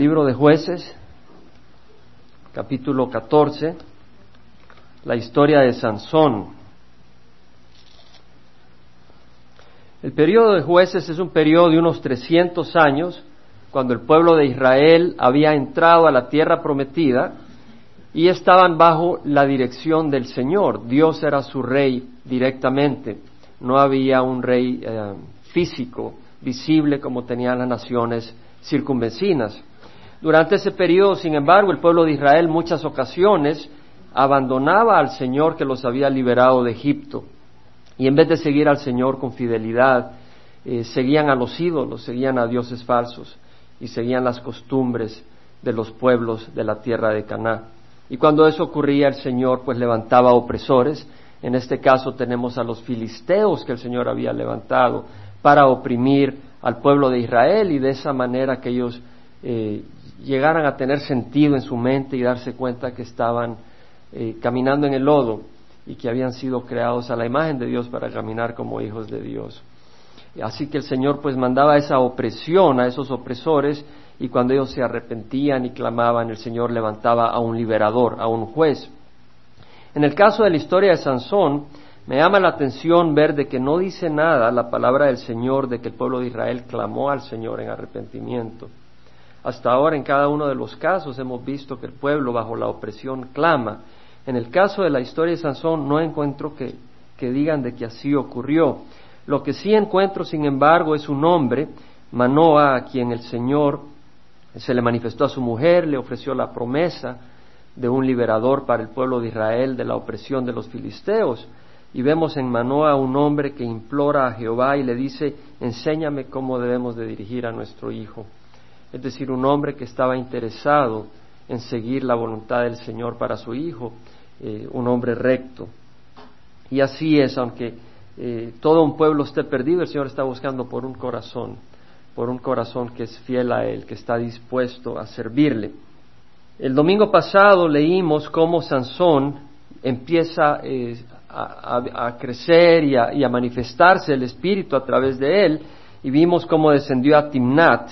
Libro de jueces, capítulo 14, la historia de Sansón. El periodo de jueces es un periodo de unos 300 años, cuando el pueblo de Israel había entrado a la tierra prometida y estaban bajo la dirección del Señor. Dios era su rey directamente, no había un rey eh, físico, visible como tenían las naciones circunvecinas. Durante ese periodo, sin embargo, el pueblo de Israel muchas ocasiones abandonaba al Señor que los había liberado de Egipto y en vez de seguir al Señor con fidelidad, eh, seguían a los ídolos, seguían a dioses falsos y seguían las costumbres de los pueblos de la tierra de Caná. Y cuando eso ocurría, el Señor pues levantaba opresores. En este caso tenemos a los filisteos que el Señor había levantado para oprimir al pueblo de Israel y de esa manera que ellos eh, llegaran a tener sentido en su mente y darse cuenta que estaban eh, caminando en el lodo y que habían sido creados a la imagen de Dios para caminar como hijos de Dios. Así que el Señor pues mandaba esa opresión a esos opresores y cuando ellos se arrepentían y clamaban, el Señor levantaba a un liberador, a un juez. En el caso de la historia de Sansón, me llama la atención ver de que no dice nada la palabra del Señor de que el pueblo de Israel clamó al Señor en arrepentimiento. Hasta ahora en cada uno de los casos hemos visto que el pueblo bajo la opresión clama. En el caso de la historia de Sansón no encuentro que, digan de que así ocurrió. Lo que sí encuentro, sin embargo, es un hombre, Manoa, a quien el Señor se le manifestó a su mujer, le ofreció la promesa de un liberador para el pueblo de Israel de la opresión de los filisteos. Y vemos en Manoa un hombre que implora a Jehová y le dice, enséñame cómo debemos de dirigir a nuestro hijo es decir, un hombre que estaba interesado en seguir la voluntad del Señor para su hijo, eh, un hombre recto. Y así es, aunque eh, todo un pueblo esté perdido, el Señor está buscando por un corazón, por un corazón que es fiel a Él, que está dispuesto a servirle. El domingo pasado leímos cómo Sansón empieza eh, a, crecer y a, y a manifestarse el Espíritu a través de él, y vimos cómo descendió a Timnat,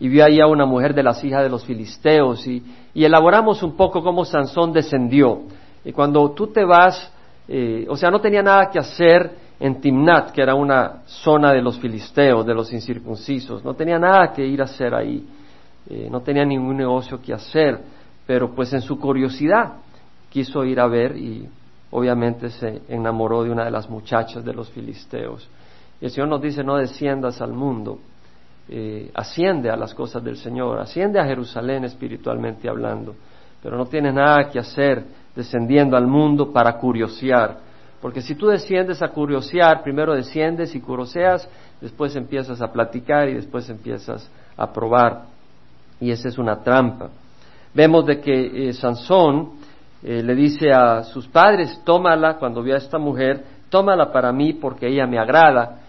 y vio ahí a una mujer de las hijas de los filisteos y, elaboramos un poco cómo Sansón descendió. Y cuando tú te vas, eh, o sea, no tenía nada que hacer en Timnat, que era una zona de los filisteos, de los incircuncisos, no tenía nada que ir a hacer ahí, eh, no tenía ningún negocio que hacer, pero pues en su curiosidad quiso ir a ver y obviamente se enamoró de una de las muchachas de los filisteos. Y el Señor nos dice, no desciendas al mundo, eh, asciende a las cosas del Señor, asciende a Jerusalén espiritualmente hablando, pero no tienes nada que hacer descendiendo al mundo para curiosear, porque si tú desciendes a curiosear, primero desciendes y curioseas, después empiezas a platicar y después empiezas a probar, y esa es una trampa. Vemos de que eh, Sansón eh, le dice a sus padres, tómala cuando vio a esta mujer, tómala para mí porque ella me agrada,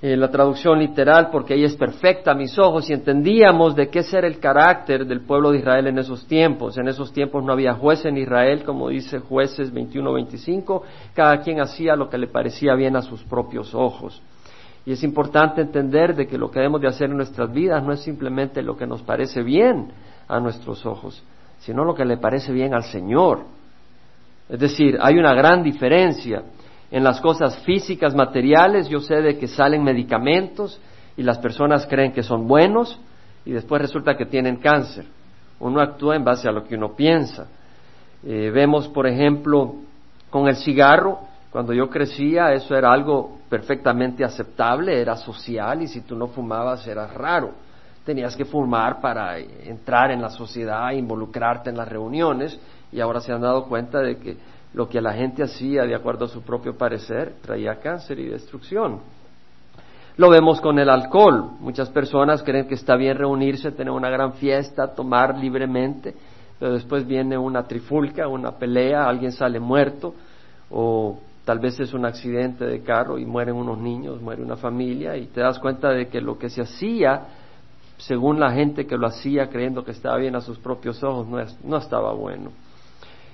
eh, la traducción literal, porque ella es perfecta a mis ojos, y entendíamos de qué ser el carácter del pueblo de Israel en esos tiempos. En esos tiempos no había juez en Israel, como dice jueces 21-25, cada quien hacía lo que le parecía bien a sus propios ojos. Y es importante entender de que lo que debemos de hacer en nuestras vidas no es simplemente lo que nos parece bien a nuestros ojos, sino lo que le parece bien al Señor. Es decir, hay una gran diferencia en las cosas físicas, materiales, yo sé de que salen medicamentos y las personas creen que son buenos y después resulta que tienen cáncer. Uno actúa en base a lo que uno piensa. Eh, vemos, por ejemplo, con el cigarro, cuando yo crecía eso era algo perfectamente aceptable, era social y si tú no fumabas era raro. Tenías que fumar para entrar en la sociedad, involucrarte en las reuniones y ahora se han dado cuenta de que lo que la gente hacía de acuerdo a su propio parecer traía cáncer y destrucción. Lo vemos con el alcohol. Muchas personas creen que está bien reunirse, tener una gran fiesta, tomar libremente, pero después viene una trifulca, una pelea, alguien sale muerto o tal vez es un accidente de carro y mueren unos niños, muere una familia y te das cuenta de que lo que se hacía, según la gente que lo hacía creyendo que estaba bien a sus propios ojos, no, no estaba bueno.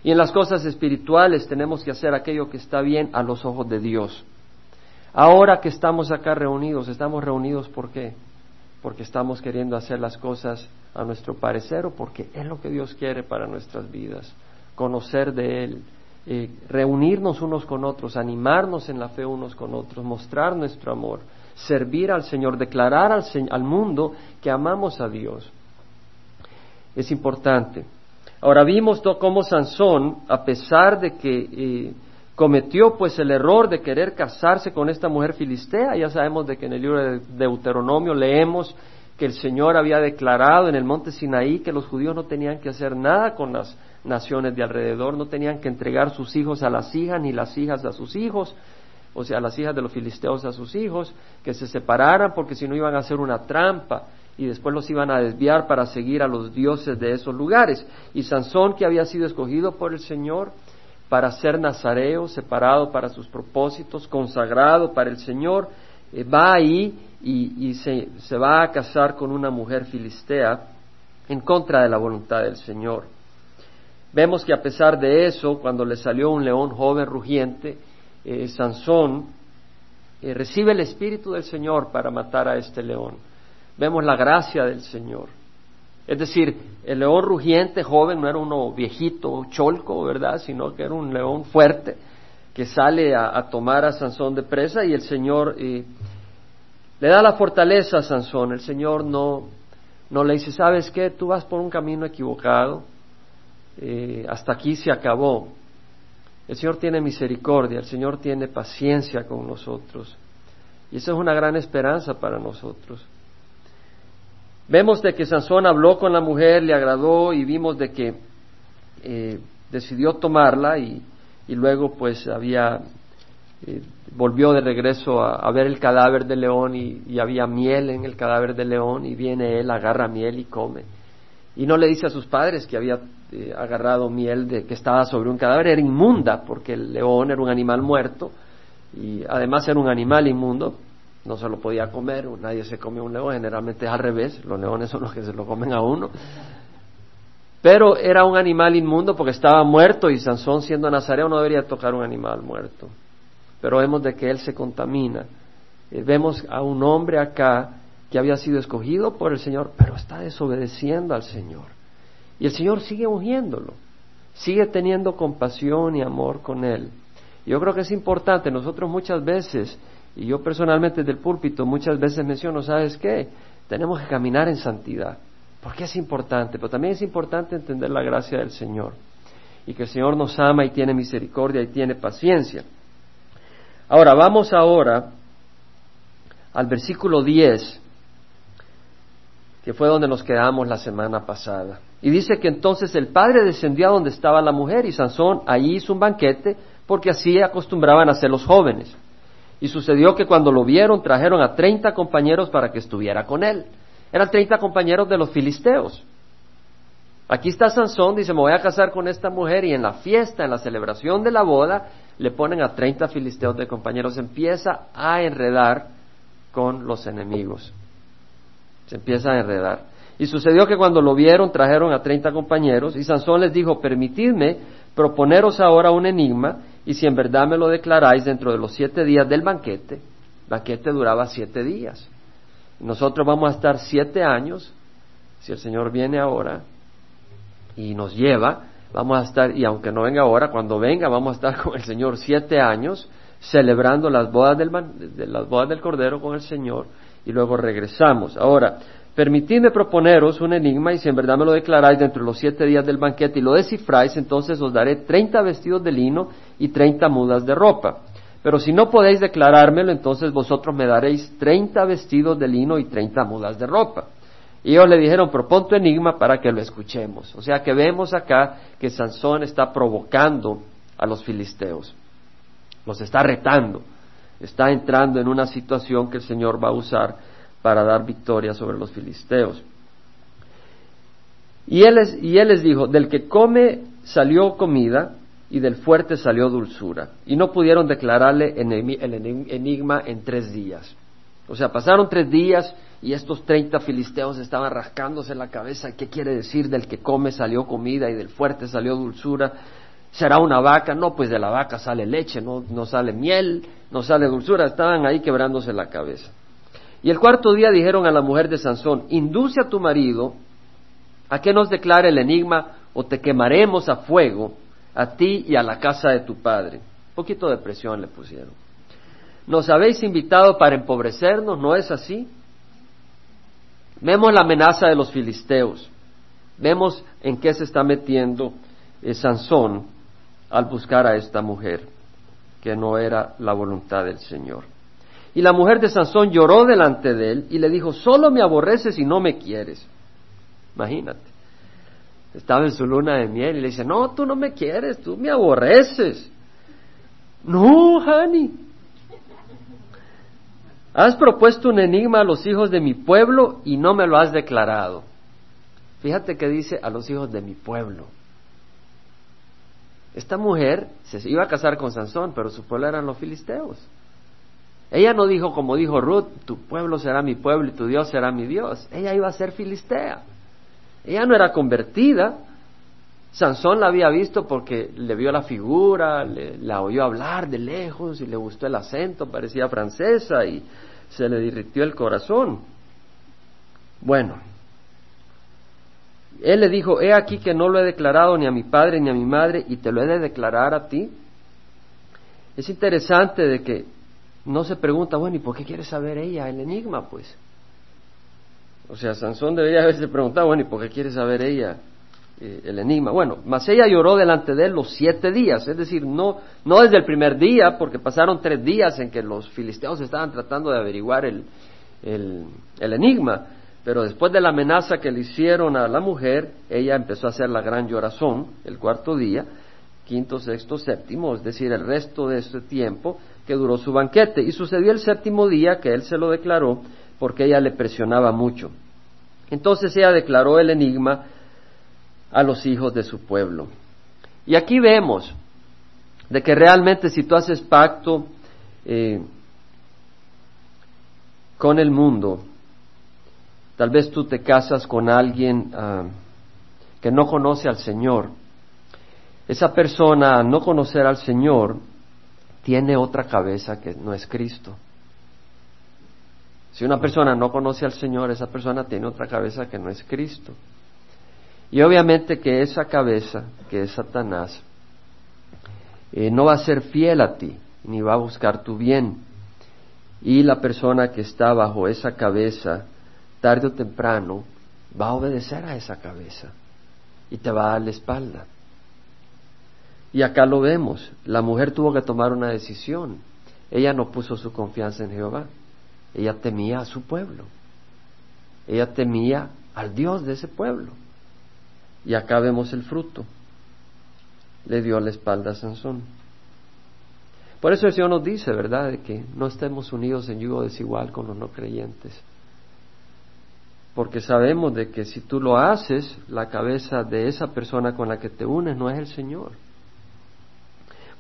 Y en las cosas espirituales tenemos que hacer aquello que está bien a los ojos de Dios. Ahora que estamos acá reunidos, estamos reunidos ¿por qué? porque estamos queriendo hacer las cosas a nuestro parecer o porque es lo que Dios quiere para nuestras vidas, conocer de Él, eh, reunirnos unos con otros, animarnos en la fe unos con otros, mostrar nuestro amor, servir al Señor, declarar al, al mundo que amamos a Dios. Es importante. Ahora vimos cómo Sansón, a pesar de que eh, cometió pues el error de querer casarse con esta mujer filistea. Ya sabemos de que en el libro de Deuteronomio leemos que el Señor había declarado en el monte Sinaí que los judíos no tenían que hacer nada con las naciones de alrededor, no tenían que entregar sus hijos a las hijas ni las hijas a sus hijos, o sea, las hijas de los filisteos a sus hijos, que se separaran porque si no iban a hacer una trampa y después los iban a desviar para seguir a los dioses de esos lugares. Y Sansón, que había sido escogido por el Señor, para ser nazareo, separado para sus propósitos, consagrado para el Señor, eh, va ahí y, se, se, va a casar con una mujer filistea en contra de la voluntad del Señor. Vemos que a pesar de eso, cuando le salió un león joven rugiente, eh, Sansón eh, recibe el Espíritu del Señor para matar a este león. Vemos la gracia del Señor. Es decir, el león rugiente joven no era uno viejito, cholco, ¿verdad? Sino que era un león fuerte que sale a, tomar a Sansón de presa y el Señor eh, le da la fortaleza a Sansón. El Señor no, no le dice, ¿sabes qué? Tú vas por un camino equivocado. Eh, hasta aquí se acabó. El Señor tiene misericordia, el Señor tiene paciencia con nosotros. Y esa es una gran esperanza para nosotros. Vemos de que Sansón habló con la mujer, le agradó y vimos de que eh, decidió tomarla y, luego pues había eh, volvió de regreso a, ver el cadáver del león y, había miel en el cadáver del león y viene él, agarra miel y come. Y no le dice a sus padres que había eh, agarrado miel de que estaba sobre un cadáver, era inmunda porque el león era un animal muerto y además era un animal inmundo, no se lo podía comer, nadie se come un león, generalmente es al revés, los leones son los que se lo comen a uno. Pero era un animal inmundo porque estaba muerto y Sansón siendo nazareo no debería tocar un animal muerto. Pero vemos de que él se contamina. Eh, vemos a un hombre acá que había sido escogido por el Señor, pero está desobedeciendo al Señor. Y el Señor sigue ungiéndolo, sigue teniendo compasión y amor con él. Yo creo que es importante, nosotros muchas veces y yo personalmente del púlpito muchas veces menciono, ¿sabes qué? Tenemos que caminar en santidad. Porque es importante, pero también es importante entender la gracia del Señor. Y que el Señor nos ama y tiene misericordia y tiene paciencia. Ahora, vamos ahora al versículo 10, que fue donde nos quedamos la semana pasada. Y dice que entonces el padre descendió a donde estaba la mujer y Sansón allí hizo un banquete porque así acostumbraban a hacer los jóvenes. Y sucedió que cuando lo vieron trajeron a treinta compañeros para que estuviera con él. Eran treinta compañeros de los filisteos. Aquí está Sansón, dice, me voy a casar con esta mujer y en la fiesta, en la celebración de la boda, le ponen a treinta filisteos de compañeros. empieza a enredar con los enemigos. Se empieza a enredar. Y sucedió que cuando lo vieron trajeron a treinta compañeros y Sansón les dijo, permitidme proponeros ahora un enigma y si en verdad me lo declaráis dentro de los siete días del banquete, banquete duraba siete días. Nosotros vamos a estar siete años, si el Señor viene ahora y nos lleva, vamos a estar, y aunque no venga ahora, cuando venga vamos a estar con el Señor siete años celebrando las bodas del, las bodas del Cordero con el Señor y luego regresamos. Ahora, Permitidme proponeros un enigma y si en verdad me lo declaráis dentro de los siete días del banquete y lo descifráis, entonces os daré treinta vestidos de lino y treinta mudas de ropa. Pero si no podéis declarármelo, entonces vosotros me daréis treinta vestidos de lino y treinta mudas de ropa. Y ellos le dijeron, propon tu enigma para que lo escuchemos. O sea que vemos acá que Sansón está provocando a los filisteos. Los está retando. Está entrando en una situación que el Señor va a usar para dar victoria sobre los filisteos. Y él, les dijo, del que come salió comida y del fuerte salió dulzura. Y no pudieron declararle el enigma en tres días. O sea, pasaron tres días y estos treinta filisteos estaban rascándose la cabeza. ¿Qué quiere decir del que come salió comida y del fuerte salió dulzura? ¿Será una vaca? No, pues de la vaca sale leche, no, no sale miel, no sale dulzura. Estaban ahí quebrándose la cabeza. Y el cuarto día dijeron a la mujer de Sansón, induce a tu marido a que nos declare el enigma o te quemaremos a fuego a ti y a la casa de tu padre. Un poquito de presión le pusieron. Nos habéis invitado para empobrecernos, ¿no es así? Vemos la amenaza de los filisteos. Vemos en qué se está metiendo eh, Sansón al buscar a esta mujer, que no era la voluntad del Señor. Y la mujer de Sansón lloró delante de él y le dijo, solo me aborreces y no me quieres. Imagínate. Estaba en su luna de miel y le dice, no, tú no me quieres, tú me aborreces. No, honey. Has propuesto un enigma a los hijos de mi pueblo y no me lo has declarado. Fíjate que dice a los hijos de mi pueblo. Esta mujer se iba a casar con Sansón, pero su pueblo eran los filisteos. Ella no dijo como dijo Ruth, tu pueblo será mi pueblo y tu Dios será mi Dios. Ella iba a ser filistea. Ella no era convertida. Sansón la había visto porque le vio la figura, le, la oyó hablar de lejos y le gustó el acento, parecía francesa y se le diritió el corazón. Bueno, él le dijo, he aquí que no lo he declarado ni a mi padre ni a mi madre y te lo he de declarar a ti. Es interesante de que no se pregunta, bueno, ¿y por qué quiere saber ella el enigma? Pues o sea, Sansón debería haberse preguntado, bueno, ¿y por qué quiere saber ella eh, el enigma? Bueno, mas ella lloró delante de él los siete días, es decir, no, no desde el primer día, porque pasaron tres días en que los filisteos estaban tratando de averiguar el, el, el enigma, pero después de la amenaza que le hicieron a la mujer, ella empezó a hacer la gran llorazón el cuarto día, quinto, sexto, séptimo, es decir, el resto de ese tiempo que duró su banquete. Y sucedió el séptimo día que él se lo declaró, porque ella le presionaba mucho. Entonces ella declaró el enigma a los hijos de su pueblo. Y aquí vemos de que realmente si tú haces pacto eh, con el mundo, tal vez tú te casas con alguien ah, que no conoce al Señor, esa persona, no conocer al Señor, tiene otra cabeza que no es Cristo. Si una persona no conoce al Señor, esa persona tiene otra cabeza que no es Cristo. Y obviamente que esa cabeza, que es Satanás, eh, no va a ser fiel a ti, ni va a buscar tu bien. Y la persona que está bajo esa cabeza, tarde o temprano, va a obedecer a esa cabeza y te va a dar la espalda. Y acá lo vemos, la mujer tuvo que tomar una decisión. Ella no puso su confianza en Jehová. Ella temía a su pueblo. Ella temía al Dios de ese pueblo. Y acá vemos el fruto. Le dio la espalda a Sansón. Por eso el Señor nos dice, ¿verdad?, de que no estemos unidos en yugo desigual con los no creyentes. Porque sabemos de que si tú lo haces, la cabeza de esa persona con la que te unes no es el Señor.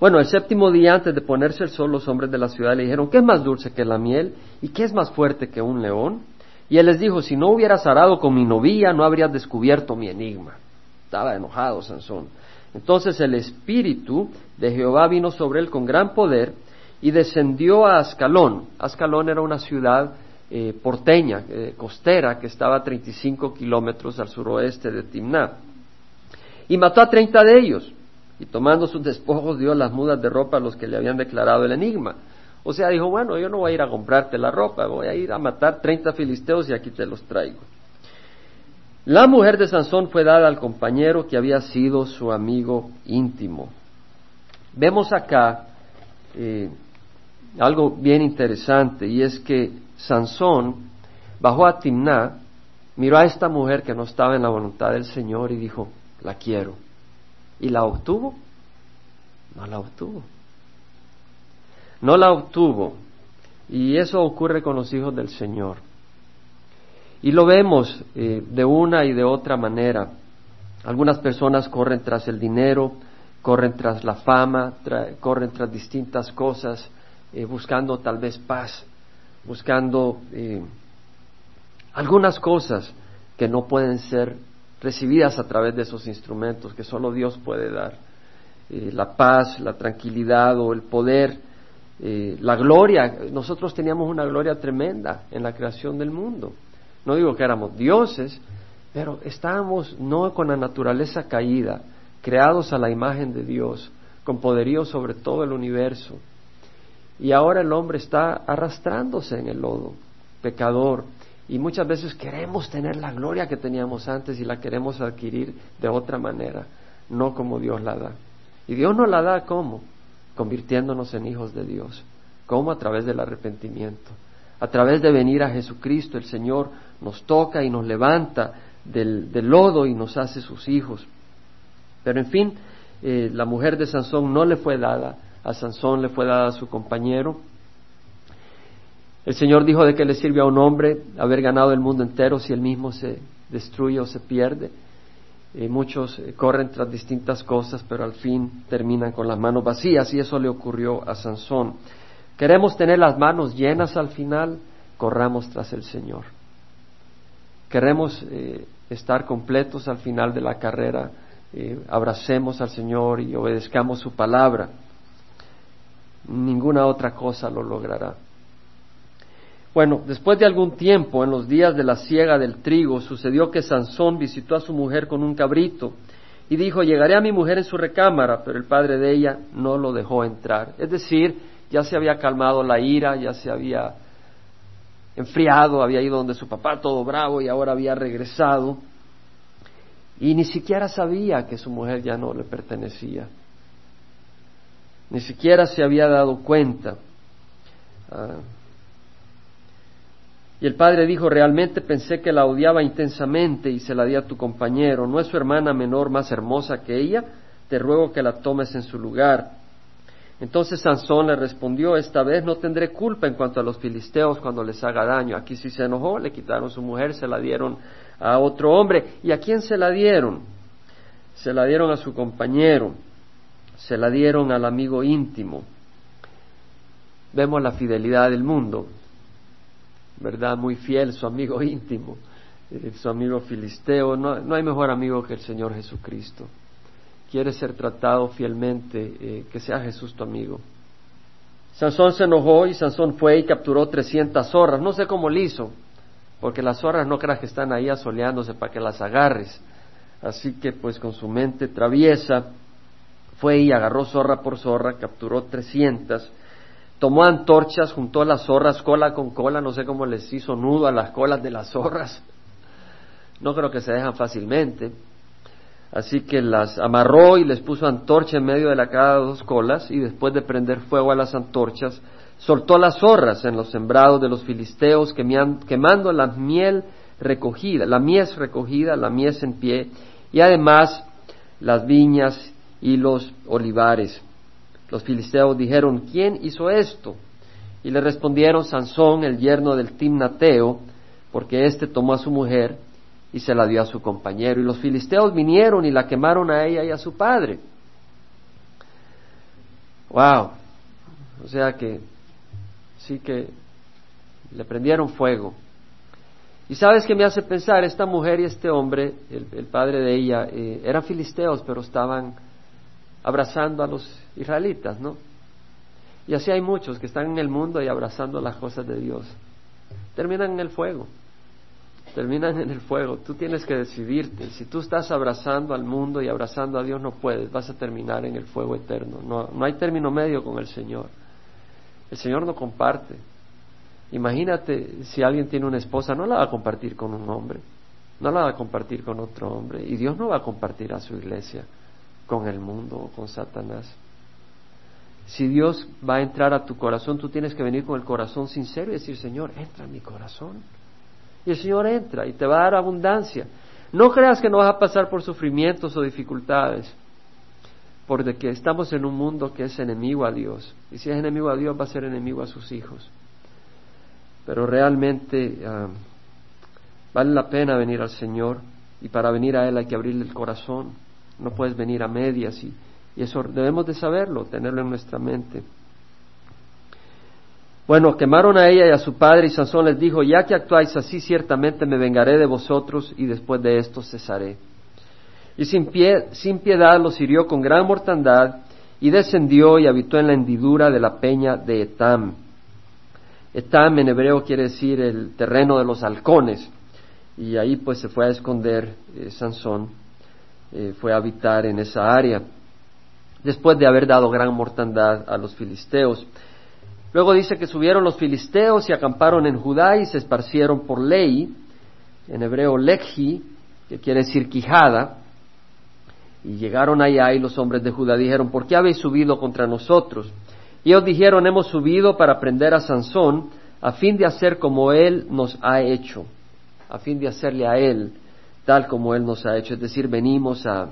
Bueno, el séptimo día antes de ponerse el sol, los hombres de la ciudad le dijeron, ¿qué es más dulce que la miel y qué es más fuerte que un león? Y él les dijo, si no hubieras arado con mi novia, no habrías descubierto mi enigma. Estaba enojado Sansón. Entonces el espíritu de Jehová vino sobre él con gran poder y descendió a Ascalón. Ascalón era una ciudad eh, porteña, eh, costera, que estaba a 35 kilómetros al suroeste de Timná. Y mató a treinta de ellos y tomando sus despojos dio las mudas de ropa a los que le habían declarado el enigma. O sea, dijo, bueno, yo no voy a ir a comprarte la ropa, voy a ir a matar treinta filisteos y aquí te los traigo. La mujer de Sansón fue dada al compañero que había sido su amigo íntimo. Vemos acá eh, algo bien interesante y es que Sansón bajó a Timná, miró a esta mujer que no estaba en la voluntad del Señor y dijo, la quiero. ¿Y la obtuvo? No la obtuvo. No la obtuvo. Y eso ocurre con los hijos del Señor. Y lo vemos eh, de una y de otra manera. Algunas personas corren tras el dinero, corren tras la fama, corren tras distintas cosas, eh, buscando tal vez paz, buscando eh, algunas cosas que no pueden ser recibidas a través de esos instrumentos que solo Dios puede dar. Eh, la paz, la tranquilidad o el poder eh, la gloria. Nosotros teníamos una gloria tremenda en la creación del mundo. No digo que éramos dioses, pero estábamos no con la naturaleza caída, creados a la imagen de Dios, con poderío sobre todo el universo. Y ahora el hombre está arrastrándose en el lodo, pecador, y muchas veces queremos tener la gloria que teníamos antes y la queremos adquirir de otra manera, no como Dios la da. Y Dios nos la da ¿cómo? Convirtiéndonos en hijos de Dios. ¿Cómo? A través del arrepentimiento. A través de venir a Jesucristo, el Señor nos toca y nos levanta del, lodo y nos hace sus hijos. Pero en fin, eh, la mujer de Sansón no le fue dada, a Sansón le fue dada a su compañero, el Señor dijo de que le sirve a un hombre haber ganado el mundo entero si él mismo se destruye o se pierde. Eh, muchos eh, corren tras distintas cosas, pero al fin terminan con las manos vacías y eso le ocurrió a Sansón. Queremos tener las manos llenas al final, corramos tras el Señor. Queremos eh, estar completos al final de la carrera, abracemos al Señor y obedezcamos su palabra. Ninguna otra cosa lo logrará. Bueno, después de algún tiempo, en los días de la siega del trigo, sucedió que Sansón visitó a su mujer con un cabrito y dijo, llegaré a mi mujer en su recámara, pero el padre de ella no lo dejó entrar. Es decir, ya se había calmado la ira, ya se había enfriado, había ido donde su papá todo bravo y ahora había regresado y ni siquiera sabía que su mujer ya no le pertenecía. Ni siquiera se había dado cuenta. Ah, y el padre dijo, realmente pensé que la odiaba intensamente y se la di a tu compañero. ¿No es su hermana menor más hermosa que ella? Te ruego que la tomes en su lugar. Entonces Sansón le respondió, esta vez no tendré culpa en cuanto a los filisteos cuando les haga daño. Aquí sí se enojó, le quitaron su mujer, se la dieron a otro hombre. ¿Y a quién se la dieron? Se la dieron a su compañero, se la dieron al amigo íntimo. Vemos la fidelidad del mundo. ¿Verdad? Muy fiel, su amigo íntimo, eh, su amigo filisteo. No, no, hay mejor amigo que el Señor Jesucristo. Quieres ser tratado fielmente, eh, que sea Jesús tu amigo. Sansón se enojó y Sansón fue y capturó trescientas zorras. No sé cómo lo hizo, porque las zorras no creas que están ahí asoleándose para que las agarres. Así que pues con su mente traviesa fue y agarró zorra por zorra, capturó trescientas tomó antorchas, juntó las zorras cola con cola, no sé cómo les hizo nudo a las colas de las zorras. No creo que se dejan fácilmente. Así que las amarró y les puso antorcha en medio de la cada dos colas y después de prender fuego a las antorchas, soltó las zorras en los sembrados de los filisteos quemando la miel recogida, la mies recogida, la mies en pie y además las viñas y los olivares. Los filisteos dijeron, ¿quién hizo esto? Y le respondieron, Sansón, el yerno del Timnateo, porque éste tomó a su mujer y se la dio a su compañero. Y los filisteos vinieron y la quemaron a ella y a su padre. Wow. O sea que sí que le prendieron fuego. Y sabes qué me hace pensar, esta mujer y este hombre, el, padre de ella, eh, eran filisteos, pero estaban abrazando a los israelitas, ¿no? Y así hay muchos que están en el mundo y abrazando las cosas de Dios. Terminan en el fuego. Terminan en el fuego. Tú tienes que decidirte. Si tú estás abrazando al mundo y abrazando a Dios, no puedes. Vas a terminar en el fuego eterno. No, no hay término medio con el Señor. El Señor no comparte. Imagínate si alguien tiene una esposa, no la va a compartir con un hombre. No la va a compartir con otro hombre. Y Dios no va a compartir a su iglesia con el mundo o con Satanás. Si Dios va a entrar a tu corazón, tú tienes que venir con el corazón sincero y decir, Señor, entra en mi corazón. Y el Señor entra y te va a dar abundancia. No creas que no vas a pasar por sufrimientos o dificultades, porque estamos en un mundo que es enemigo a Dios. Y si es enemigo a Dios, va a ser enemigo a sus hijos. Pero realmente ah, vale la pena venir al Señor y para venir a Él hay que abrirle el corazón. No puedes venir a medias y eso debemos de saberlo, tenerlo en nuestra mente. Bueno, quemaron a ella y a su padre y Sansón les dijo, ya que actuáis así, ciertamente me vengaré de vosotros y después de esto cesaré. Y sin, pie, sin piedad los hirió con gran mortandad y descendió y habitó en la hendidura de la peña de Etam. Etam en hebreo quiere decir el terreno de los halcones, y ahí pues se fue a esconder eh, Sansón, eh, fue a habitar en esa área, después de haber dado gran mortandad a los filisteos. Luego dice que subieron los filisteos y acamparon en Judá y se esparcieron por ley, en hebreo leji, que quiere decir quijada, y llegaron allá y los hombres de Judá dijeron, ¿por qué habéis subido contra nosotros? Y ellos dijeron, hemos subido para prender a Sansón a fin de hacer como él nos ha hecho, a fin de hacerle a él tal como él nos ha hecho. Es decir, venimos a,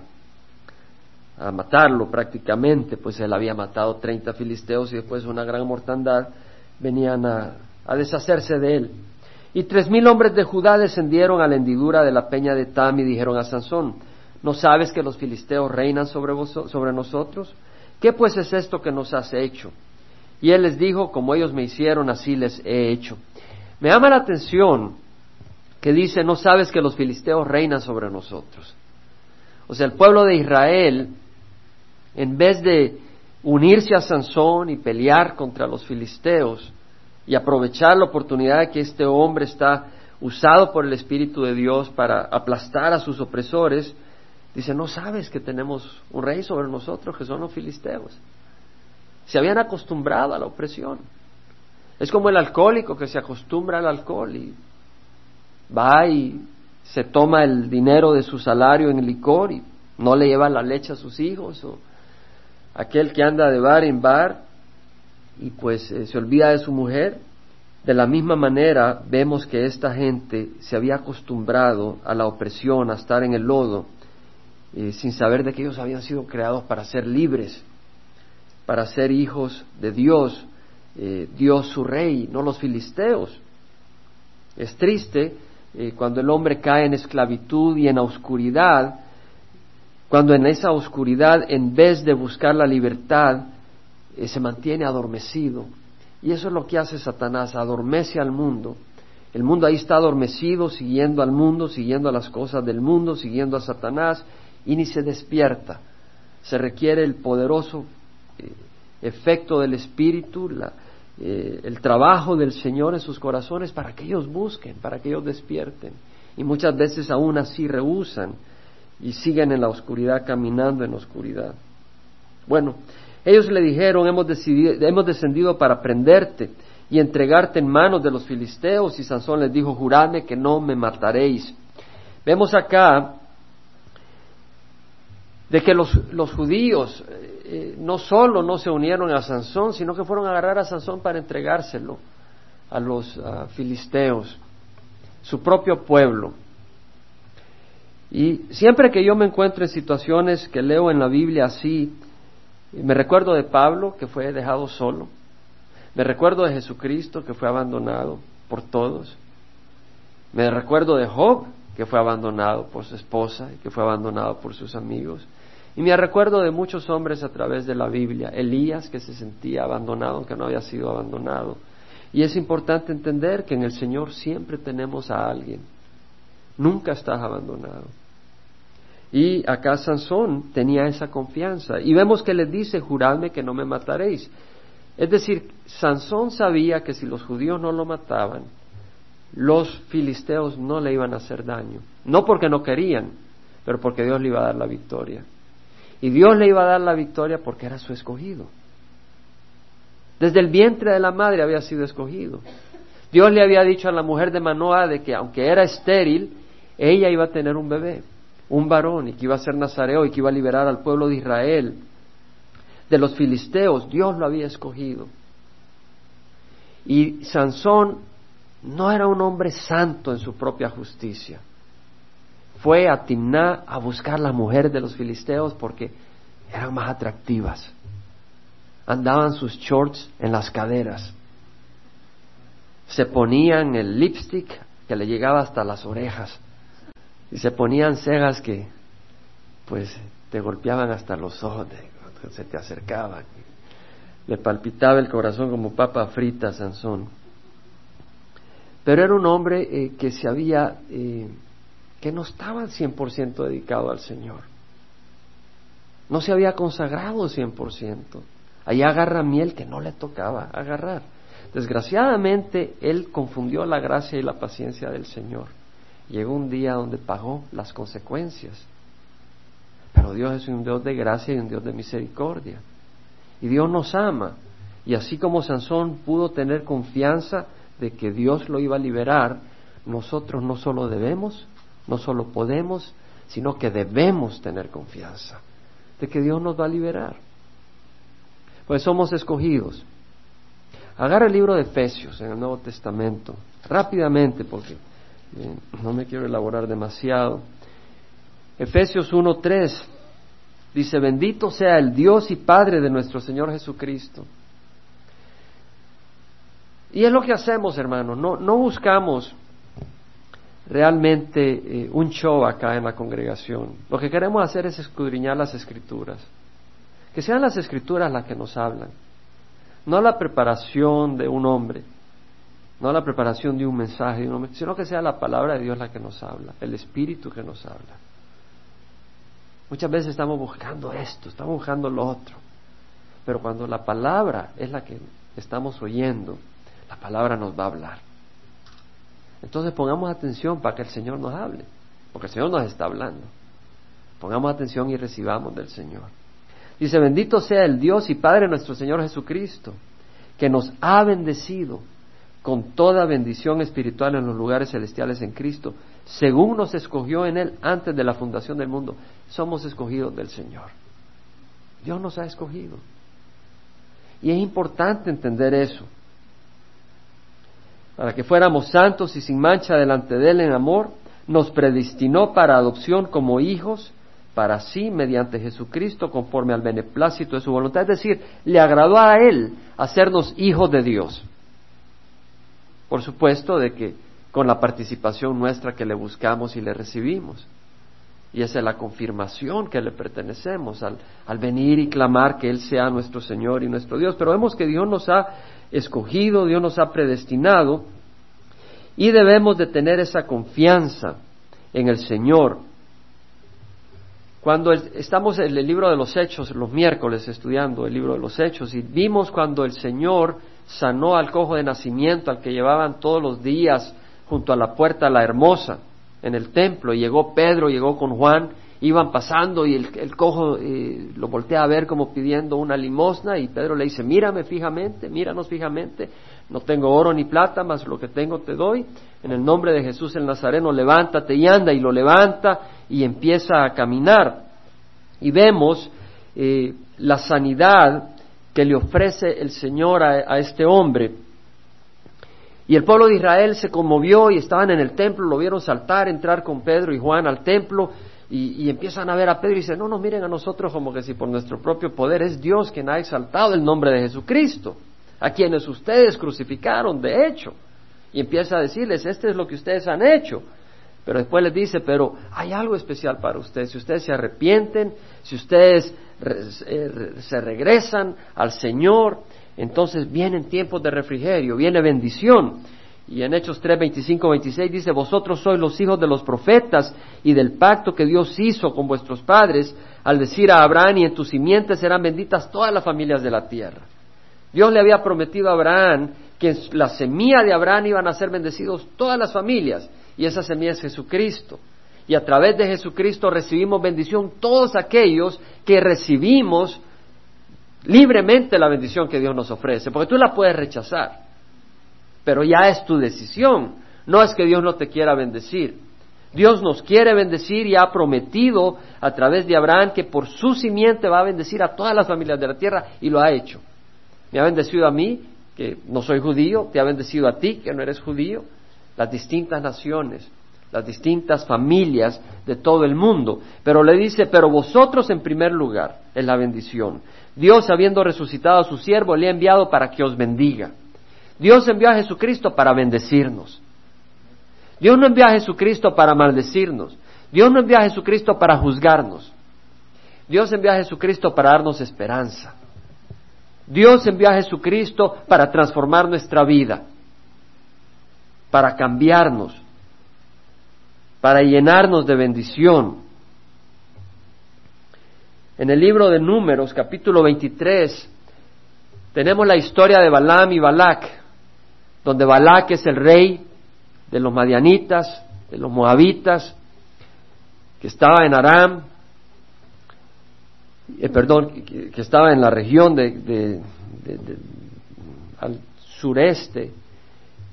a matarlo prácticamente, pues él había matado 30 filisteos y después de una gran mortandad venían a, deshacerse de él. Y tres mil hombres de Judá descendieron a la hendidura de la peña de Tam y dijeron a Sansón, ¿no sabes que los filisteos reinan sobre, sobre nosotros? ¿Qué pues es esto que nos has hecho? Y él les dijo, como ellos me hicieron, así les he hecho. Me llama la atención que dice, no sabes que los filisteos reinan sobre nosotros. O sea, el pueblo de Israel en vez de unirse a Sansón y pelear contra los filisteos y aprovechar la oportunidad que este hombre está usado por el Espíritu de Dios para aplastar a sus opresores, dice, no sabes que tenemos un rey sobre nosotros que son los filisteos. Se habían acostumbrado a la opresión. Es como el alcohólico que se acostumbra al alcohol y va y se toma el dinero de su salario en licor y no le lleva la leche a sus hijos o aquel que anda de bar en bar y pues eh, se olvida de su mujer, de la misma manera vemos que esta gente se había acostumbrado a la opresión, a estar en el lodo, eh, sin saber de que ellos habían sido creados para ser libres, para ser hijos de Dios, eh, Dios su rey, no los filisteos. Es triste cuando el hombre cae en esclavitud y en oscuridad, cuando en esa oscuridad, en vez de buscar la libertad, eh, se mantiene adormecido. Y eso es lo que hace Satanás, adormece al mundo. El mundo ahí está adormecido, siguiendo al mundo, siguiendo a las cosas del mundo, siguiendo a Satanás, y ni se despierta. Se requiere el poderoso eh, efecto del Espíritu, eh, el trabajo del Señor en sus corazones para que ellos busquen, para que ellos despierten. Y muchas veces aún así rehusan y siguen en la oscuridad, caminando en la oscuridad. Bueno, ellos le dijeron, hemos, hemos descendido para prenderte y entregarte en manos de los filisteos, y Sansón les dijo, juradme que no me mataréis. Vemos acá de que los, judíos eh, no solo no se unieron a Sansón, sino que fueron a agarrar a Sansón para entregárselo a los filisteos, su propio pueblo. Y siempre que yo me encuentro en situaciones que leo en la Biblia así, me recuerdo de Pablo, que fue dejado solo. Me recuerdo de Jesucristo, que fue abandonado por todos. Me recuerdo de Job, que fue abandonado por su esposa y que fue abandonado por sus amigos. Y me recuerdo de muchos hombres a través de la Biblia. Elías, que se sentía abandonado, aunque no había sido abandonado. Y es importante entender que en el Señor siempre tenemos a alguien. Nunca estás abandonado. Y acá Sansón tenía esa confianza. Y vemos que le dice, juradme que no me mataréis. Es decir, Sansón sabía que si los judíos no lo mataban, los filisteos no le iban a hacer daño. No porque no querían, pero porque Dios le iba a dar la victoria. Y Dios le iba a dar la victoria porque era su escogido. Desde el vientre de la madre había sido escogido. Dios le había dicho a la mujer de Manoah de que aunque era estéril, ella iba a tener un bebé un varón y que iba a ser nazareo y que iba a liberar al pueblo de Israel de los filisteos. Dios lo había escogido. Y Sansón no era un hombre santo en su propia justicia. Fue a Timná a buscar la mujer de los filisteos porque eran más atractivas. Andaban sus shorts en las caderas. Se ponían el lipstick que le llegaba hasta las orejas y se ponían cegas que pues te golpeaban hasta los ojos, se te acercaban. Le palpitaba el corazón como papa frita Sansón. Pero era un hombre eh, que se había, eh, que no estaba al 100% dedicado al Señor. No se había consagrado 100%. Ahí agarra miel que no le tocaba agarrar. Desgraciadamente, él confundió la gracia y la paciencia del Señor. Llegó un día donde pagó las consecuencias. Pero Dios es un Dios de gracia y un Dios de misericordia. Y Dios nos ama. Y así como Sansón pudo tener confianza de que Dios lo iba a liberar, nosotros no solo debemos, no solo podemos, sino que debemos tener confianza de que Dios nos va a liberar. Pues somos escogidos. Agarra el libro de Efesios en el Nuevo Testamento, rápidamente, porque eh, no me quiero elaborar demasiado. Efesios 1.3 dice, bendito sea el Dios y Padre de nuestro Señor Jesucristo. Y es lo que hacemos, hermano, no, no buscamos realmente eh, un show acá en la congregación. Lo que queremos hacer es escudriñar las escrituras. Que sean las escrituras las que nos hablan. No la preparación de un hombre, no la preparación de un mensaje de un hombre, sino que sea la palabra de Dios la que nos habla, el Espíritu que nos habla. Muchas veces estamos buscando esto, estamos buscando lo otro. Pero cuando la palabra es la que estamos oyendo, la palabra nos va a hablar. Entonces pongamos atención para que el Señor nos hable, porque el Señor nos está hablando. Pongamos atención y recibamos del Señor. Dice, bendito sea el Dios y Padre nuestro Señor Jesucristo, que nos ha bendecido con toda bendición espiritual en los lugares celestiales en Cristo, según nos escogió en Él antes de la fundación del mundo. Somos escogidos del Señor. Dios nos ha escogido. Y es importante entender eso. Para que fuéramos santos y sin mancha delante de Él en amor, nos predestinó para adopción como hijos para sí mediante Jesucristo conforme al beneplácito de su voluntad. Es decir, le agradó a Él hacernos hijos de Dios. Por supuesto de que con la participación nuestra que le buscamos y le recibimos. Y esa es la confirmación que le pertenecemos al, al, venir y clamar que Él sea nuestro Señor y nuestro Dios. Pero vemos que Dios nos ha escogido, Dios nos ha predestinado y debemos de tener esa confianza en el Señor. Cuando estamos en el libro de los Hechos, los miércoles estudiando el libro de los Hechos, y vimos cuando el Señor sanó al cojo de nacimiento, al que llevaban todos los días junto a la puerta la hermosa en el templo. Y llegó Pedro, llegó con Juan, iban pasando y el, cojo eh, lo voltea a ver como pidiendo una limosna y Pedro le dice, mírame fijamente, míranos fijamente, no tengo oro ni plata, mas lo que tengo te doy. En el nombre de Jesús el Nazareno, levántate y anda y lo levanta y empieza a caminar. Y vemos eh, la sanidad que le ofrece el Señor a este hombre. Y el pueblo de Israel se conmovió y estaban en el templo, lo vieron saltar, entrar con Pedro y Juan al templo y, empiezan a ver a Pedro y dicen, no nos miren a nosotros como que si por nuestro propio poder es Dios quien ha exaltado el nombre de Jesucristo, a quienes ustedes crucificaron, de hecho. Y empieza a decirles, este es lo que ustedes han hecho. Pero después les dice, pero hay algo especial para ustedes. Si ustedes se arrepienten, si ustedes eh, se regresan al Señor, entonces vienen tiempos de refrigerio, viene bendición. Y en Hechos 3, 25, 26 dice, vosotros sois los hijos de los profetas y del pacto que Dios hizo con vuestros padres al decir a Abraham y en tus simientes serán benditas todas las familias de la tierra. Dios le había prometido a Abraham que en la semilla de Abraham iban a ser bendecidos todas las familias y esa semilla es Jesucristo. Y a través de Jesucristo recibimos bendición todos aquellos que recibimos libremente la bendición que Dios nos ofrece, porque tú la puedes rechazar, pero ya es tu decisión, no es que Dios no te quiera bendecir. Dios nos quiere bendecir y ha prometido a través de Abraham que por su simiente va a bendecir a todas las familias de la tierra y lo ha hecho. Me ha bendecido a mí, que no soy judío, te ha bendecido a ti, que no eres judío, las distintas naciones, las distintas familias de todo el mundo. Pero le dice, pero vosotros en primer lugar es la bendición. Dios, habiendo resucitado a su siervo, le ha enviado para que os bendiga. Dios envió a Jesucristo para bendecirnos. Dios no envió a Jesucristo para maldecirnos. Dios no envió a Jesucristo para juzgarnos. Dios envió a Jesucristo para darnos esperanza. Dios envió a Jesucristo para transformar nuestra vida, para cambiarnos, para llenarnos de bendición. En el libro de Números, capítulo 23, tenemos la historia de Balaam y Balac, donde Balac es el rey de los madianitas, de los moabitas, que estaba en Aram, eh, perdón, que, estaba en la región de, al sureste